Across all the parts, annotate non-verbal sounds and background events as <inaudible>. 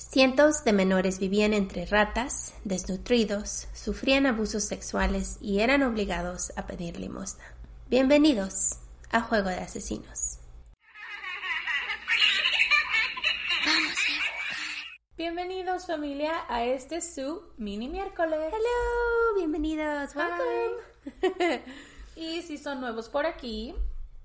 Cientos de menores vivían entre ratas, desnutridos, sufrían abusos sexuales y eran obligados a pedir limosna. Bienvenidos a Juego de Asesinos. Bienvenidos familia a este su mini miércoles. Hello, bienvenidos, welcome. <laughs> y si son nuevos por aquí,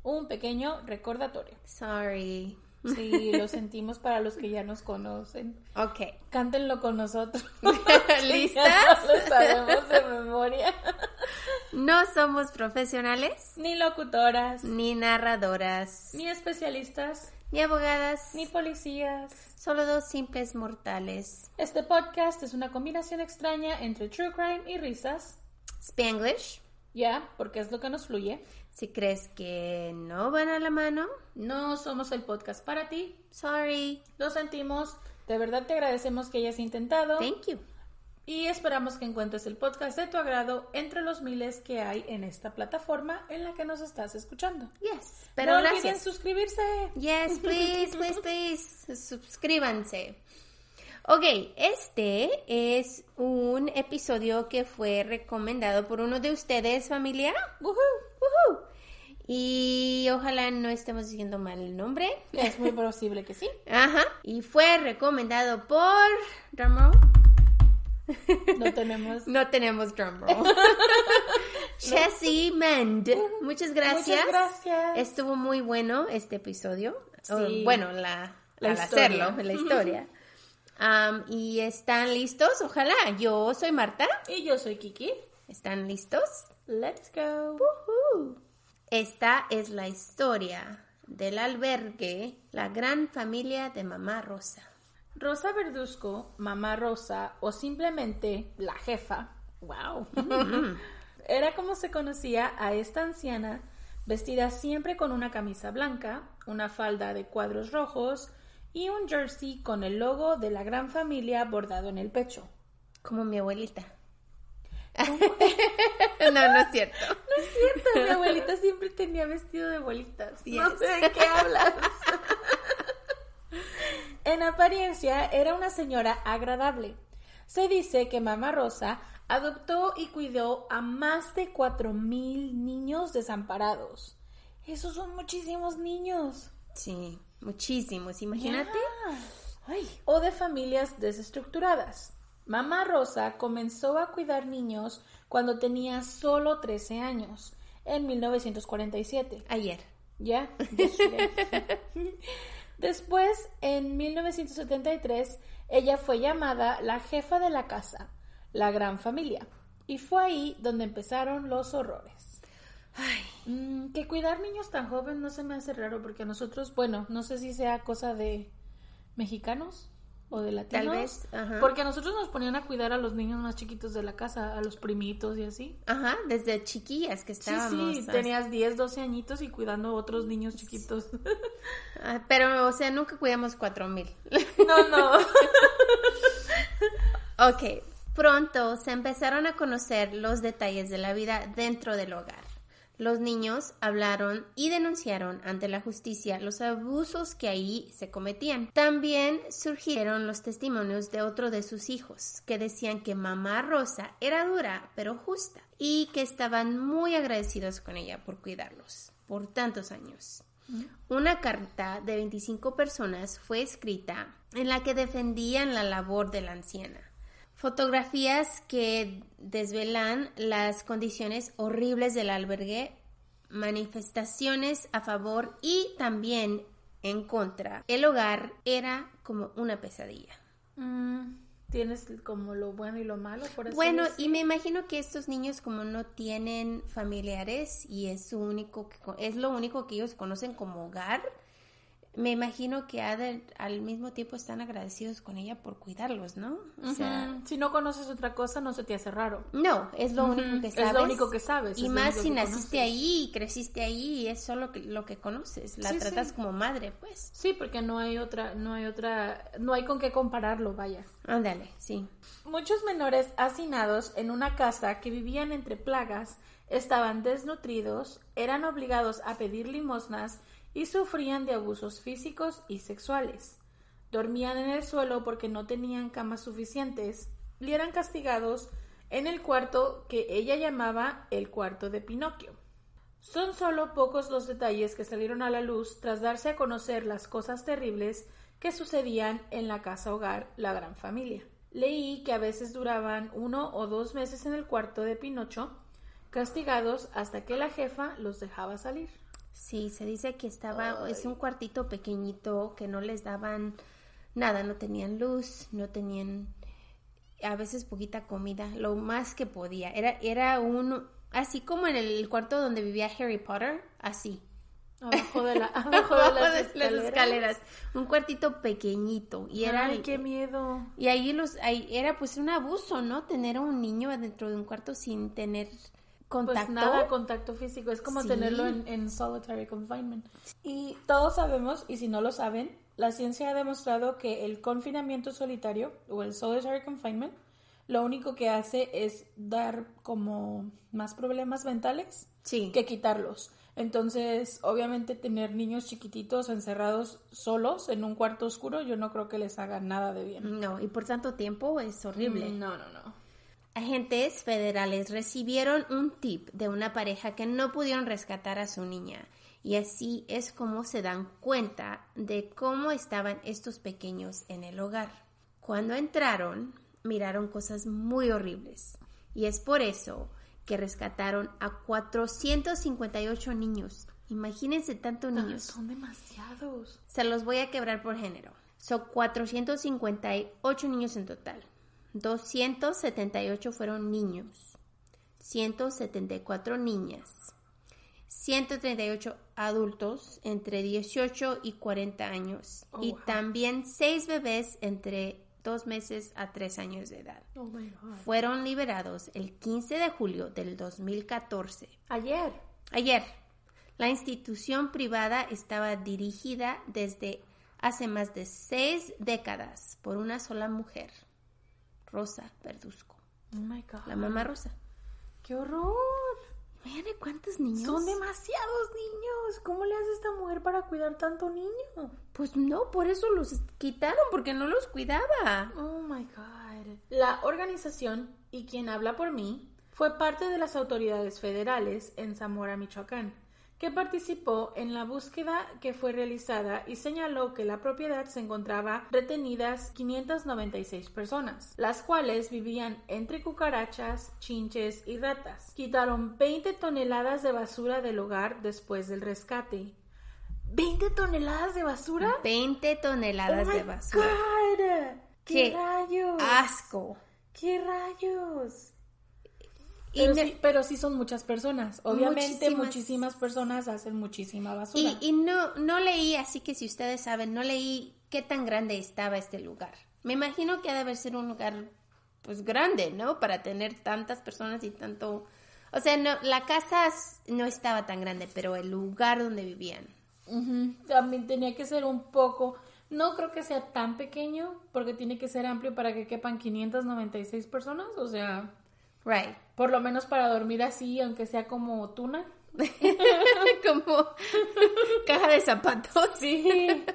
un pequeño recordatorio. Sorry. Sí, lo sentimos para los que ya nos conocen. Ok. Cántenlo con nosotros. <laughs> <laughs> ¿Listas? lo sabemos de memoria. No somos profesionales. Ni locutoras. Ni narradoras. Ni especialistas. Ni abogadas. Ni policías. Solo dos simples mortales. Este podcast es una combinación extraña entre true crime y risas. Spanglish. Ya, porque es lo que nos fluye. Si crees que no van a la mano, no somos el podcast para ti. Sorry. Lo sentimos. De verdad te agradecemos que hayas intentado. Thank you. Y esperamos que encuentres el podcast de tu agrado entre los miles que hay en esta plataforma en la que nos estás escuchando. Yes. Pero no gracias. olviden suscribirse. Yes, <laughs> please, please, please. Suscríbanse. Ok, este es un episodio que fue recomendado por uno de ustedes, familia. Woohoo. Woohoo. Y ojalá no estemos diciendo mal el nombre. Es muy posible que sí. <laughs> Ajá. Y fue recomendado por. Drumroll. No tenemos. <laughs> No tenemos drumroll. <laughs> Chessie Mend. Muchas gracias. Muchas gracias. Estuvo muy bueno este episodio. Sí. O, bueno, la, La al historia. hacerlo, la historia. Um, y están listos, ojalá. Yo soy Marta. Y yo soy Kiki. ¿Están listos? Let's go. Woohoo. Esta es la historia del albergue La Gran Familia de Mamá Rosa. Rosa Verduzco, mamá Rosa o simplemente la jefa. Wow. <laughs> Era como se conocía a esta anciana, vestida siempre con una camisa blanca, una falda de cuadros rojos y un jersey con el logo de la gran familia bordado en el pecho. Como mi abuelita. <laughs> no, no es cierto. No es cierto, mi abuelita siempre tenía vestido de bolitas. No sé de qué hablas. <laughs> en apariencia era una señora agradable. Se dice que Mamá Rosa adoptó y cuidó a más de cuatro mil niños desamparados. Esos son muchísimos niños. Sí, muchísimos. Imagínate. O de familias desestructuradas. Mamá Rosa comenzó a cuidar niños cuando tenía solo 13 años, en 1947. Ayer. ¿Ya? yesterday. <laughs> Después, en 1973, ella fue llamada la jefa de la casa, la gran familia, y fue ahí donde empezaron los horrores. Ay, Mm, que cuidar niños tan jóvenes no se me hace raro porque a nosotros, bueno, no sé si sea cosa de mexicanos o de latinos. Tal vez, ajá. Porque a nosotros nos ponían a cuidar a los niños más chiquitos de la casa, a los primitos y así. Ajá, desde chiquillas que Sí, estábamos. sí, hasta- tenías 10, 12 añitos y cuidando a otros niños chiquitos. <laughs> Ah, Pero, o sea, nunca cuidamos cuatro mil. no, no. <laughs> ok, pronto se empezaron a conocer los detalles de la vida dentro del hogar. Los niños hablaron y denunciaron ante la justicia los abusos que ahí se cometían. También surgieron los testimonios de otro de sus hijos, que decían que mamá Rosa era dura pero justa y que estaban muy agradecidos con ella por cuidarlos por tantos años. Una carta de 25 personas fue escrita en la que defendían la labor de la anciana. Fotografías que desvelan las condiciones horribles del albergue, manifestaciones a favor y también en contra. El hogar era como una pesadilla. Mm, tienes como lo bueno y lo malo, por eso Bueno, y me imagino que estos niños como no tienen familiares y es su único que es lo único que ellos conocen como hogar. Me imagino que ha de- al mismo tiempo están agradecidos con ella por cuidarlos, ¿no? O sea, si no conoces otra cosa, no se te hace raro. no, es lo único que es lo sabes. único que sabes, Y más si naciste conoces. ahí y creciste ahí es solo que, lo que conoces. La Sí, tratas sí. como madre, pues. Sí, porque no hay otra, no hay otra, no hay con qué compararlo, vaya. Ándale, sí. Muchos menores hacinados en una casa que vivían entre plagas estaban desnutridos, eran obligados a pedir limosnas y sufrían de abusos físicos y sexuales. Dormían en el suelo porque no tenían camas suficientes y eran castigados en el cuarto que ella llamaba el cuarto de Pinocchio. Son solo pocos los detalles que salieron a la luz tras darse a conocer las cosas terribles que sucedían en la casa hogar La Gran Familia. Leí que a veces duraban uno o dos meses en el cuarto de Pinocho, castigados hasta que la jefa los dejaba salir. Sí, se dice que estaba, es un cuartito pequeñito que no les daban nada, no tenían luz, no tenían a veces poquita comida, lo más que podía. Era, era un, así como en el cuarto donde vivía Harry Potter, así. Abajo de, la, <laughs> abajo de las, de escaleras. escaleras. Un cuartito pequeñito. Y era, Ay, qué miedo. y ahí los, ahí era pues un abuso, ¿no? Tener a un niño dentro de un cuarto sin tener contacto. Pues nada, contacto físico. Es como Sí. tenerlo en, en solitary confinement. Y todos sabemos, y si no lo saben, la ciencia ha demostrado que el confinamiento solitario o el solitary confinement lo único que hace es dar como más problemas mentales Sí. que quitarlos. Entonces, obviamente tener niños chiquititos encerrados solos en un cuarto oscuro, yo no creo que les haga nada de bien. No, y por tanto tiempo es horrible. No, no, no. Agentes federales recibieron un tip de una pareja que no pudieron rescatar a su niña y así es como se dan cuenta de cómo estaban estos pequeños en el hogar. Cuando entraron, miraron cosas muy horribles y es por eso que rescataron a 458 niños. Imagínense tantos niños. Son demasiados. Se los voy a quebrar por género. Son 458 niños en total. 278 fueron niños. 174 niñas. 138 adultos entre 18 y 40 años. Oh, y wow. también 6 bebés entre 2 meses a 3 años de edad. Oh my God. Fueron liberados el 15 de julio del 2014. Ayer. Ayer, la institución privada estaba dirigida desde hace más de seis décadas por una sola mujer, Rosa Verduzco, Oh my God. la mamá Rosa. ¡Qué horror! Mira cuántos niños. Son demasiados niños. ¿Cómo le hace esta mujer para cuidar tanto niño? Pues no, por eso los quitaron, porque no los cuidaba. Oh my God. La organización, y quien habla por mí, fue parte de las autoridades federales en Zamora, Michoacán, que participó en la búsqueda que fue realizada y señaló que la propiedad se encontraba retenidas 596 personas, las cuales vivían entre cucarachas, chinches y ratas. Quitaron 20 toneladas de basura del hogar después del rescate. ¿20 toneladas de basura? 20 toneladas Oh de basura. God. ¿Qué, ¡Qué rayos? Asco. ¿Qué rayos? Y Pero, no- sí, pero sí son muchas personas. Obviamente Muchísimas. muchísimas, personas hacen muchísima basura. Y, y no, no leí, así que si ustedes saben, no leí qué tan grande estaba este lugar. Me imagino que ha de haber sido un lugar, pues grande, ¿no? Para tener tantas personas y tanto... O sea, no, la casa no estaba tan grande, pero el lugar donde vivían. También tenía que ser un poco... No creo que sea tan pequeño porque tiene que ser amplio para que quepan 596 personas. O sea, Right. por lo menos para dormir así, aunque sea como tuna. <laughs> Como caja de zapatos. Sí.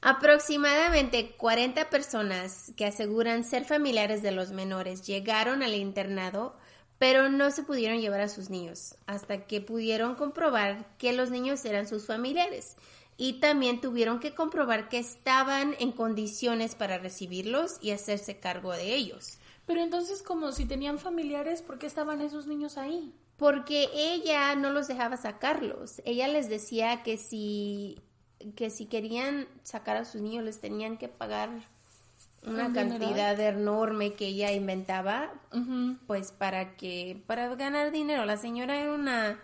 Aproximadamente 40 personas que aseguran ser familiares de los menores llegaron al internado, pero no se pudieron llevar a sus niños hasta que pudieron comprobar que los niños eran sus familiares y también tuvieron que comprobar que estaban en condiciones para recibirlos y hacerse cargo de ellos. Pero entonces, como si tenían familiares, ¿por qué estaban esos niños ahí? Porque ella no los dejaba sacarlos. Ella les decía que si, que si querían sacar a sus niños les tenían que pagar una Un cantidad enorme que ella inventaba, pues para que, para ganar dinero. La señora era una,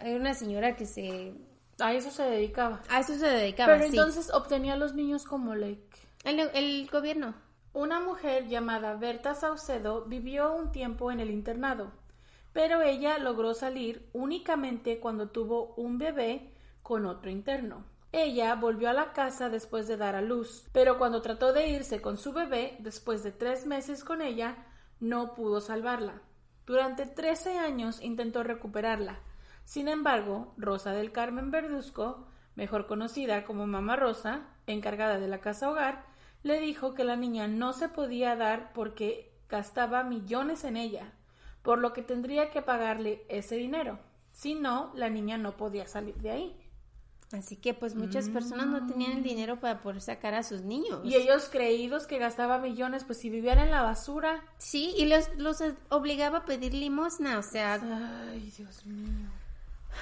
era una señora que se, A eso se dedicaba. a eso se dedicaba. Pero sí. entonces obtenía a los niños como like. el, el gobierno. Una mujer llamada Berta Saucedo vivió un tiempo en el internado, pero ella logró salir únicamente cuando tuvo un bebé con otro interno. Ella volvió a la casa después de dar a luz, pero cuando trató de irse con su bebé, después de tres meses con ella, no pudo salvarla. Durante 13 años intentó recuperarla. Sin embargo, Rosa del Carmen Verduzco, mejor conocida como Mamá Rosa, encargada de la casa hogar, le dijo que la niña no se podía dar porque gastaba millones en ella, por lo que tendría que pagarle ese dinero. Si no, la niña no podía salir de ahí. Así que pues muchas personas no tenían el dinero para poder sacar a sus niños. Y ellos creídos que gastaba millones, pues si vivían en la basura. Sí, y los, los obligaba a pedir limosna, o sea, Ay, Dios mío.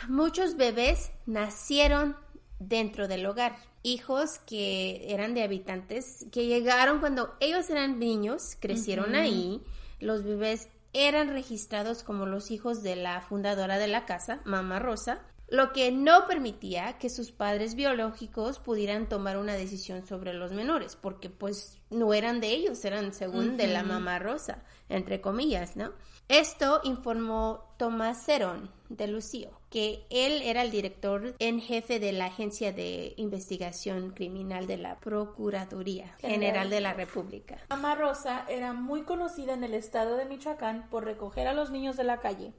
muchos bebés nacieron dentro del hogar. Hijos que eran de habitantes, que llegaron cuando ellos eran niños, crecieron ahí. Los bebés eran registrados como los hijos de la fundadora de la casa, Mamá Rosa, lo que no permitía que sus padres biológicos pudieran tomar una decisión sobre los menores, porque pues no eran de ellos, eran según de la Mamá Rosa, entre comillas, ¿no? Esto informó Tomás Cerón de Lucio, que él era el director en jefe de la Agencia de Investigación Criminal de la Procuraduría General de la República. Mamá Rosa era muy conocida en el estado de Michoacán por recoger a los niños de la calle.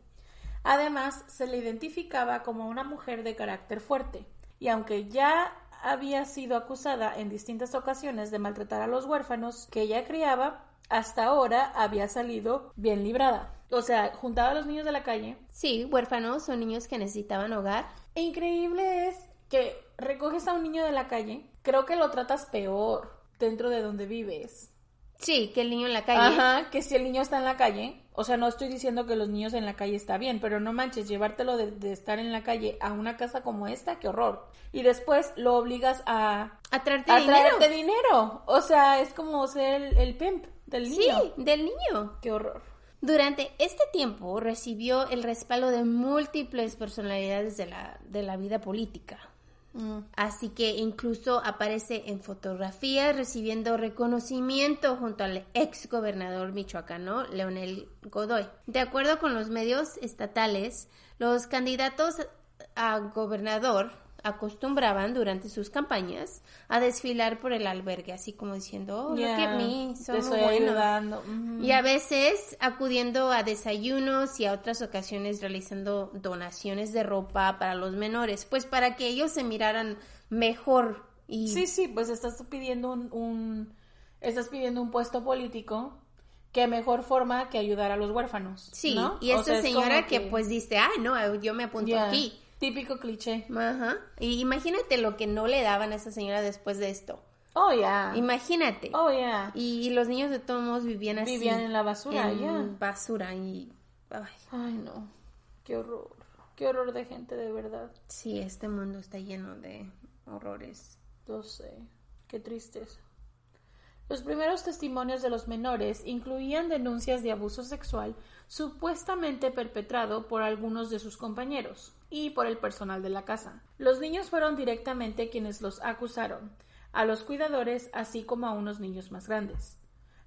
Además, se le identificaba como una mujer de carácter fuerte, y aunque ya había sido acusada en distintas ocasiones de maltratar a los huérfanos que ella criaba, hasta ahora había salido bien librada. O sea, juntaba a los niños de la calle. Sí, huérfanos o niños que necesitaban hogar. E increíble es que recoges a un niño de la calle, creo que lo tratas peor dentro de donde vives. Sí, que el niño en la calle. Ajá, que si el niño está en la calle, o sea, no estoy diciendo que los niños en la calle está bien, pero no manches, llevártelo de, de estar en la calle a una casa como esta, qué horror. Y después lo obligas a, A traerte a dinero. traerte dinero. O sea, es como ser el, el pimp del Sí, niño. del niño. Qué horror. Durante este tiempo recibió el respaldo de múltiples personalidades de la, de la vida política. Mm. Así que incluso aparece en fotografías recibiendo reconocimiento junto al ex gobernador michoacano Leonel Godoy. De acuerdo con los medios estatales, los candidatos a gobernador acostumbraban durante sus campañas a desfilar por el albergue, así como diciendo, oh, look Ya, at me, estoy buenos". ayudando. Ujú. Y a veces acudiendo a desayunos y a otras ocasiones realizando donaciones de ropa para los menores, pues para que ellos se miraran mejor y Sí, sí, pues estás pidiendo un, un- estás pidiendo un puesto político. Qué mejor forma que ayudar a los huérfanos. Sí, ¿no? y O esta sea, es señora que... pues dice, ah, no, yo me apunto aquí. Típico cliché. Ajá. Y imagínate lo que no le daban a esa señora después de esto. Oh, ya. Imagínate. Oh, ya. Y, y los niños de todos modos vivían así. Vivían en la basura, en basura y... Ay, Ay, no. Qué horror. Qué horror de gente, de verdad. sí, este mundo está lleno de horrores. Lo sé. Qué tristeza. Los primeros testimonios de los menores incluían denuncias de abuso sexual supuestamente perpetrado por algunos de sus compañeros y por el personal de la casa. Los niños fueron directamente quienes los acusaron, a los cuidadores así como a unos niños más grandes.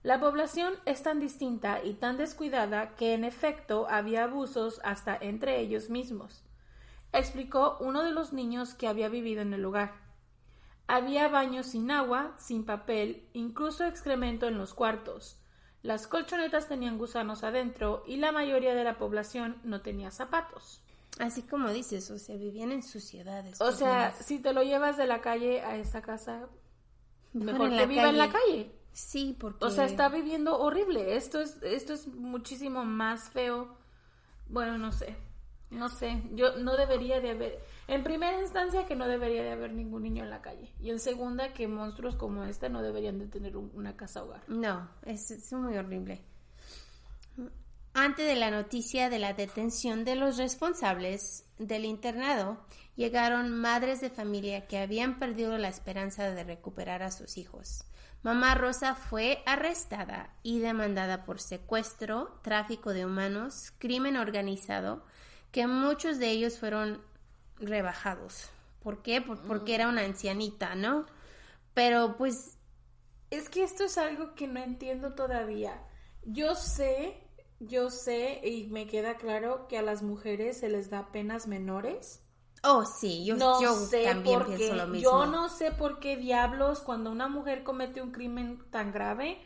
La población es tan distinta y tan descuidada que en efecto había abusos hasta entre ellos mismos, explicó uno de los niños que había vivido en el lugar. Había baños sin agua, sin papel, incluso excremento en los cuartos. Las colchonetas tenían gusanos adentro y la mayoría de la población no tenía zapatos. Así como dices, o sea, vivían en suciedades. O sea, si te lo llevas de la calle a esta casa, mejor que viva en la calle. Sí, porque... O sea, está viviendo horrible. Esto es, esto es muchísimo más feo. Bueno, no sé. No sé, yo no debería de haber, en primera instancia que no debería de haber ningún niño en la calle y en segunda que monstruos como este no deberían de tener un- una casa hogar. No, es, es muy horrible. Antes de la noticia de la detención de los responsables del internado, llegaron madres de familia que habían perdido la esperanza de recuperar a sus hijos. Mamá Rosa fue arrestada y demandada por secuestro, tráfico de humanos, crimen organizado, que muchos de ellos fueron rebajados. ¿Por qué? Por- porque era una ancianita, ¿no? Pero pues Es que esto es algo que no entiendo todavía. Yo sé, yo sé y me queda claro que a las mujeres se les da penas menores. Oh, sí, yo, no yo sé también por qué. pienso lo mismo. Yo no sé por qué diablos cuando una mujer comete un crimen tan grave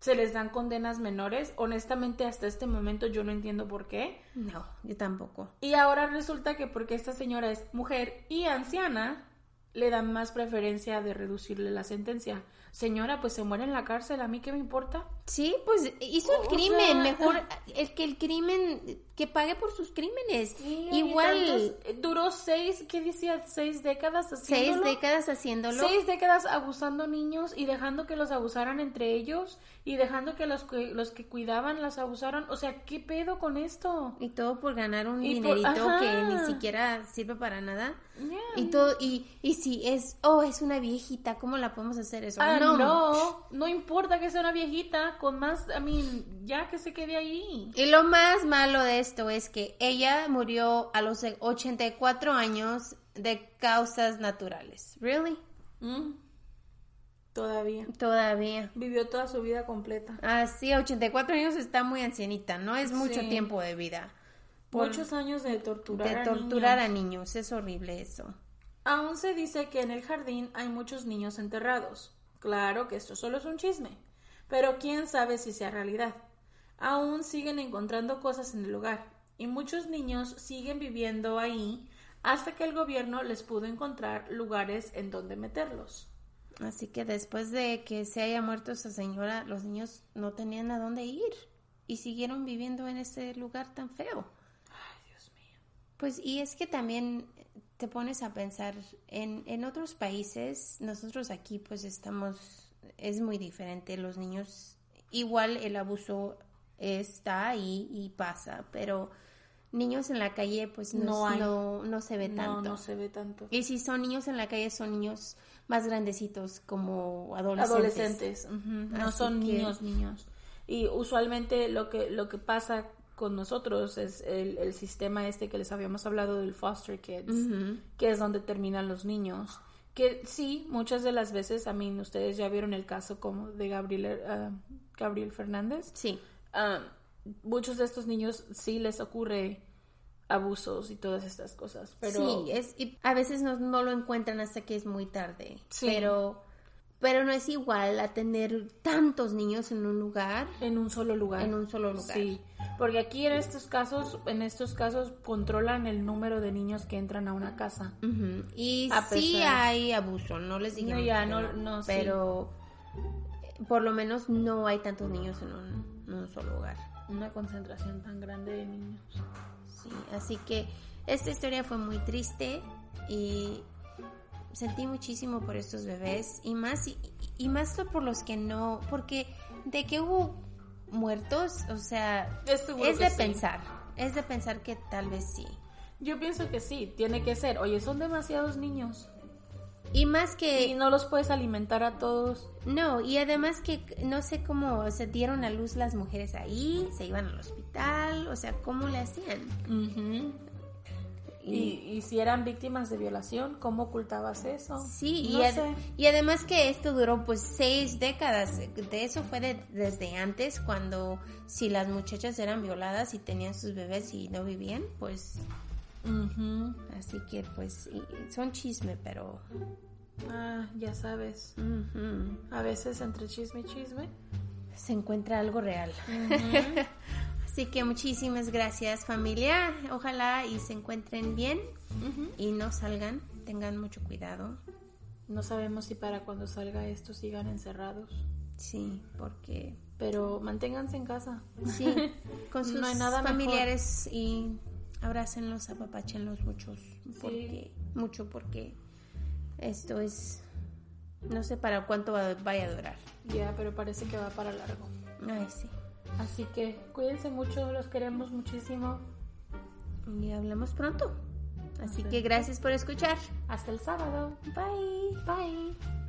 se les dan condenas menores. Honestamente, hasta este momento yo no entiendo por qué. No, yo tampoco. Y ahora resulta que porque esta señora es mujer y anciana, le dan más preferencia de reducirle la sentencia. Señora, pues se muere en la cárcel, ¿a mí qué me importa? Sí, pues hizo el O crimen. sea, Mejor el que el crimen, que pague por sus crímenes. Igual tantos- eh, duró seis, ¿qué decía? Seis décadas seis haciéndolo. décadas haciéndolo. Seis décadas abusando niños y dejando que los abusaran entre ellos y dejando que los que, los que cuidaban las abusaran. O sea, ¿qué pedo con esto? Y todo por ganar un Y por- dinerito que ni siquiera sirve para nada. Yeah. Y todo, y, y si es, oh, es una viejita, ¿cómo la podemos hacer eso? Ah, no, no, importa que sea una viejita, con más, I mean, ya que se quede ahí. Y lo más malo de esto es que ella murió a los 84 años de causas naturales. ¿Really? Mm. Todavía. Todavía. Vivió toda su vida completa. Ah, sí, 84 años está muy ancianita, no es mucho Sí. tiempo de vida. Por- Muchos años de torturar de a torturar niños. a niños, es horrible eso. Aún se dice que en el jardín hay muchos niños enterrados. Claro que esto solo es un chisme, pero quién sabe si sea realidad. Aún siguen encontrando cosas en el lugar y muchos niños siguen viviendo ahí hasta que el gobierno les pudo encontrar lugares en donde meterlos. Así que después de que se haya muerto esa señora, los niños no tenían a dónde ir y siguieron viviendo en ese lugar tan feo. Ay, Dios mío. Pues y es que también te pones a pensar en, en otros países, nosotros aquí pues estamos, es muy diferente, los niños, igual el abuso está ahí y pasa, pero niños en la calle pues no, No no, no se ve No, tanto. no se ve tanto. Y si son niños en la calle, son niños más grandecitos, como adolescentes. adolescentes, no son que- niños, niños. Y usualmente lo que lo que pasa con nosotros es el, el sistema este que les habíamos hablado del foster kids, que es donde terminan los niños. Que sí, muchas de las veces, a mí ustedes ya vieron el caso como de Gabriel, ah, Gabriel Fernández. Sí, Ah, muchos de estos niños sí les ocurre abusos y todas estas cosas, pero sí, es, y a veces no, no lo encuentran hasta que es muy tarde. Sí. Pero, pero no es igual a tener tantos niños en un lugar. en un solo lugar. En un solo lugar. Sí, porque aquí en estos casos, en estos casos controlan el número de niños que entran a una casa. Ujú. Y A sí pesar- hay abuso, no les digo. No, ya, no- no. Pero eh, por lo menos no hay tantos niños en un, en un solo lugar. Una concentración tan grande de niños. Sí, así que esta historia fue muy triste y sentí muchísimo por estos bebés y más y, y más por los que no, porque de que hubo muertos, o sea, Es de sí. pensar, es de pensar que tal vez sí. Yo pienso que sí, tiene que ser. Oye, son demasiados niños. Y más que Y no los puedes alimentar a todos. No, y además que no sé cómo se dieron a luz las mujeres ahí, se iban al hospital, o sea, ¿cómo le hacían? Y, y si eran víctimas de violación, ¿cómo ocultabas eso? Sí, no y, ad- sé. y además que esto duró pues seis décadas, de eso fue de- desde antes, cuando si las muchachas eran violadas y tenían sus bebés y no vivían, pues así que pues y- son chisme, pero... Ah, ya sabes. A veces entre chisme y chisme. se encuentra algo real. <laughs> Así que muchísimas gracias familia. Ojalá y se encuentren bien y no salgan. Tengan mucho cuidado. No sabemos si para cuando salga esto sigan encerrados. Sí, porque Pero manténganse en casa. sí, con <laughs> sus No hay nada mejor. familiares y abrácenlos, apapáchenlos muchos, porque, mucho porque esto es, no sé para cuánto va- vaya a durar. Ya, pero parece que va para largo. Ay, sí. Así que cuídense mucho, los queremos muchísimo. Y hablamos pronto. Así que gracias por escuchar. Hasta el sábado. Bye. Bye.